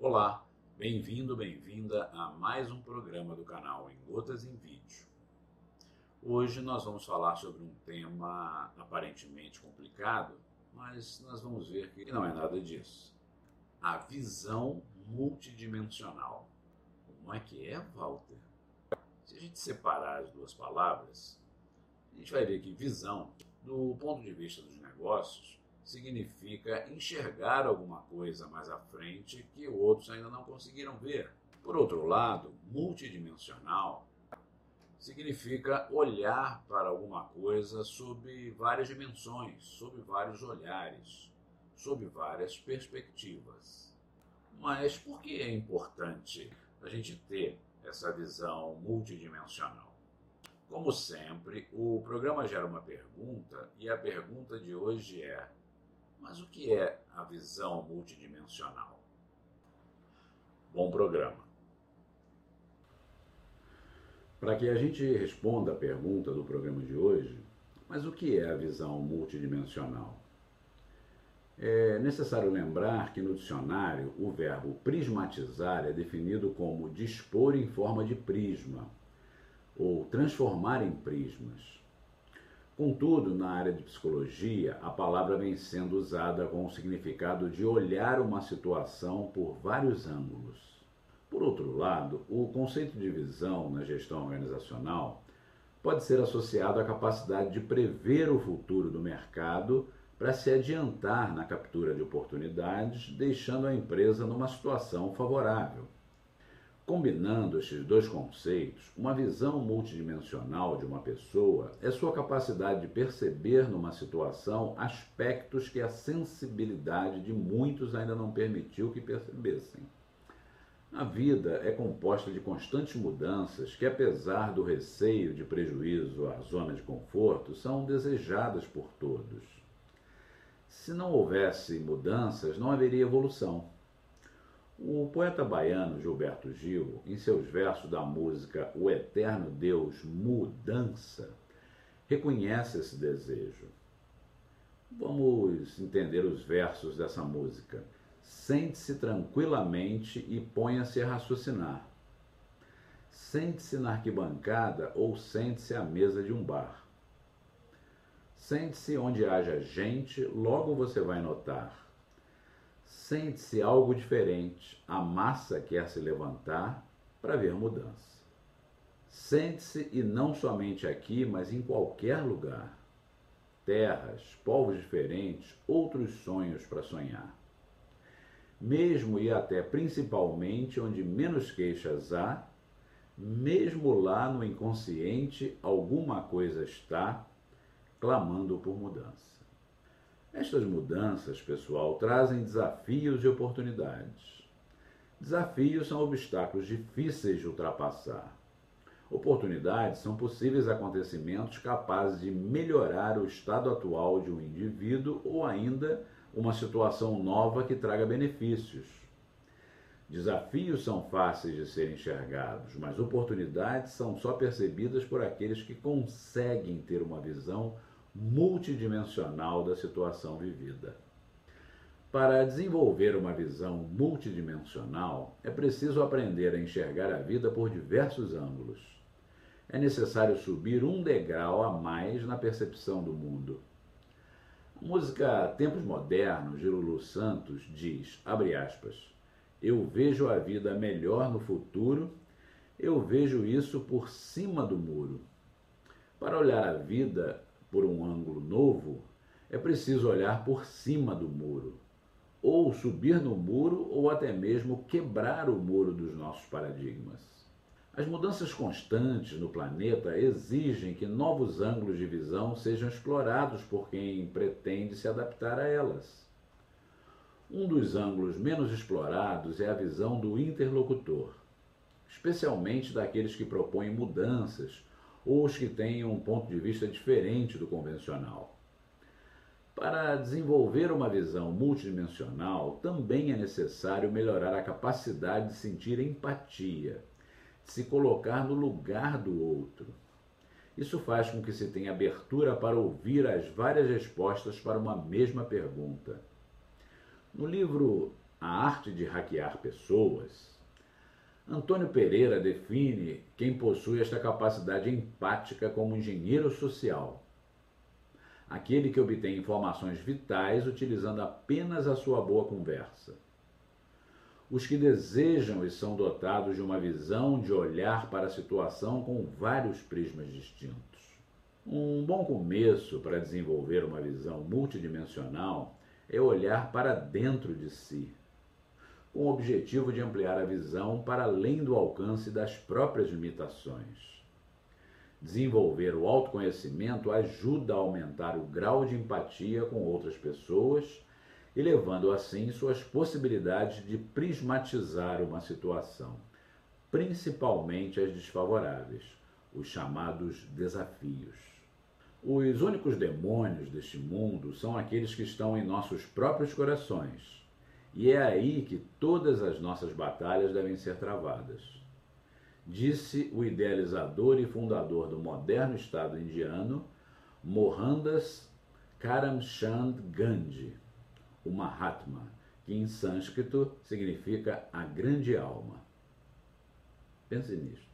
Olá, bem-vindo, bem-vinda a mais um programa do canal Em Gotas em Vídeo. Hoje nós vamos falar sobre um tema aparentemente complicado, mas nós vamos ver que não é nada disso. A visão multidimensional. Como é que é, Walter? Se a gente separar as duas palavras, a gente vai ver que visão, do ponto de vista dos negócios, significa enxergar alguma coisa mais à frente que outros ainda não conseguiram ver. Por outro lado, multidimensional significa olhar para alguma coisa sob várias dimensões, sob vários olhares, sob várias perspectivas. Mas por que é importante a gente ter essa visão multidimensional. Como sempre, o programa gera uma pergunta e a pergunta de hoje é: mas o que é a visão multidimensional? Bom programa. Para que a gente responda a pergunta do programa de hoje, mas o que é a visão multidimensional? É necessário lembrar que no dicionário o verbo prismatizar é definido como dispor em forma de prisma ou transformar em prismas. Contudo, na área de psicologia, a palavra vem sendo usada com o significado de olhar uma situação por vários ângulos. Por outro lado, o conceito de visão na gestão organizacional pode ser associado à capacidade de prever o futuro do mercado para se adiantar na captura de oportunidades, deixando a empresa numa situação favorável. Combinando estes dois conceitos, uma visão multidimensional de uma pessoa é sua capacidade de perceber numa situação aspectos que a sensibilidade de muitos ainda não permitiu que percebessem. A vida é composta de constantes mudanças que, apesar do receio de prejuízo à zona de conforto, são desejadas por todos. Se não houvesse mudanças, não haveria evolução. O poeta baiano Gilberto Gil, em seus versos da música O Eterno Deus Mudança, reconhece esse desejo. Vamos entender os versos dessa música. Sente-se tranquilamente e ponha-se a raciocinar. Sente-se na arquibancada ou sente-se à mesa de um bar. Sente-se onde haja gente, logo você vai notar. Sente-se algo diferente, a massa quer se levantar para ver mudança. Sente-se e não somente aqui, mas em qualquer lugar. Terras, povos diferentes, outros sonhos para sonhar. Mesmo e até principalmente onde menos queixas há, mesmo lá no inconsciente alguma coisa está clamando por mudança. Estas mudanças, pessoal, trazem desafios e oportunidades. Desafios são obstáculos difíceis de ultrapassar. Oportunidades são possíveis acontecimentos capazes de melhorar o estado atual de um indivíduo ou ainda uma situação nova que traga benefícios. Desafios são fáceis de serem enxergados, mas oportunidades são só percebidas por aqueles que conseguem ter uma visão multidimensional da situação vivida. Para desenvolver uma visão multidimensional, é preciso aprender a enxergar a vida por diversos ângulos. É necessário subir um degrau a mais na percepção do mundo. A música Tempos Modernos, de Lulu Santos, diz, abre aspas, eu vejo a vida melhor no futuro, eu vejo isso por cima do muro. Para olhar a vida por um ângulo novo, é preciso olhar por cima do muro, ou subir no muro, ou até mesmo quebrar o muro dos nossos paradigmas. As mudanças constantes no planeta exigem que novos ângulos de visão sejam explorados por quem pretende se adaptar a elas. Um dos ângulos menos explorados é a visão do interlocutor, especialmente daqueles que propõem mudanças ou os que tenham um ponto de vista diferente do convencional. Para desenvolver uma visão multidimensional, também é necessário melhorar a capacidade de sentir empatia, de se colocar no lugar do outro. Isso faz com que se tenha abertura para ouvir as várias respostas para uma mesma pergunta. No livro A Arte de Hackear Pessoas, Antônio Pereira define quem possui esta capacidade empática como engenheiro social. Aquele que obtém informações vitais utilizando apenas a sua boa conversa. Os que desejam e são dotados de uma visão de olhar para a situação com vários prismas distintos. Um bom começo para desenvolver uma visão multidimensional é olhar para dentro de si, com o objetivo de ampliar a visão para além do alcance das próprias limitações. Desenvolver o autoconhecimento ajuda a aumentar o grau de empatia com outras pessoas, elevando assim suas possibilidades de prismatizar uma situação, principalmente as desfavoráveis, os chamados desafios. Os únicos demônios deste mundo são aqueles que estão em nossos próprios corações. E é aí que todas as nossas batalhas devem ser travadas. Disse o idealizador e fundador do moderno Estado indiano, Mohandas Karamchand Gandhi, o Mahatma, que em sânscrito significa a grande alma. Pense nisto.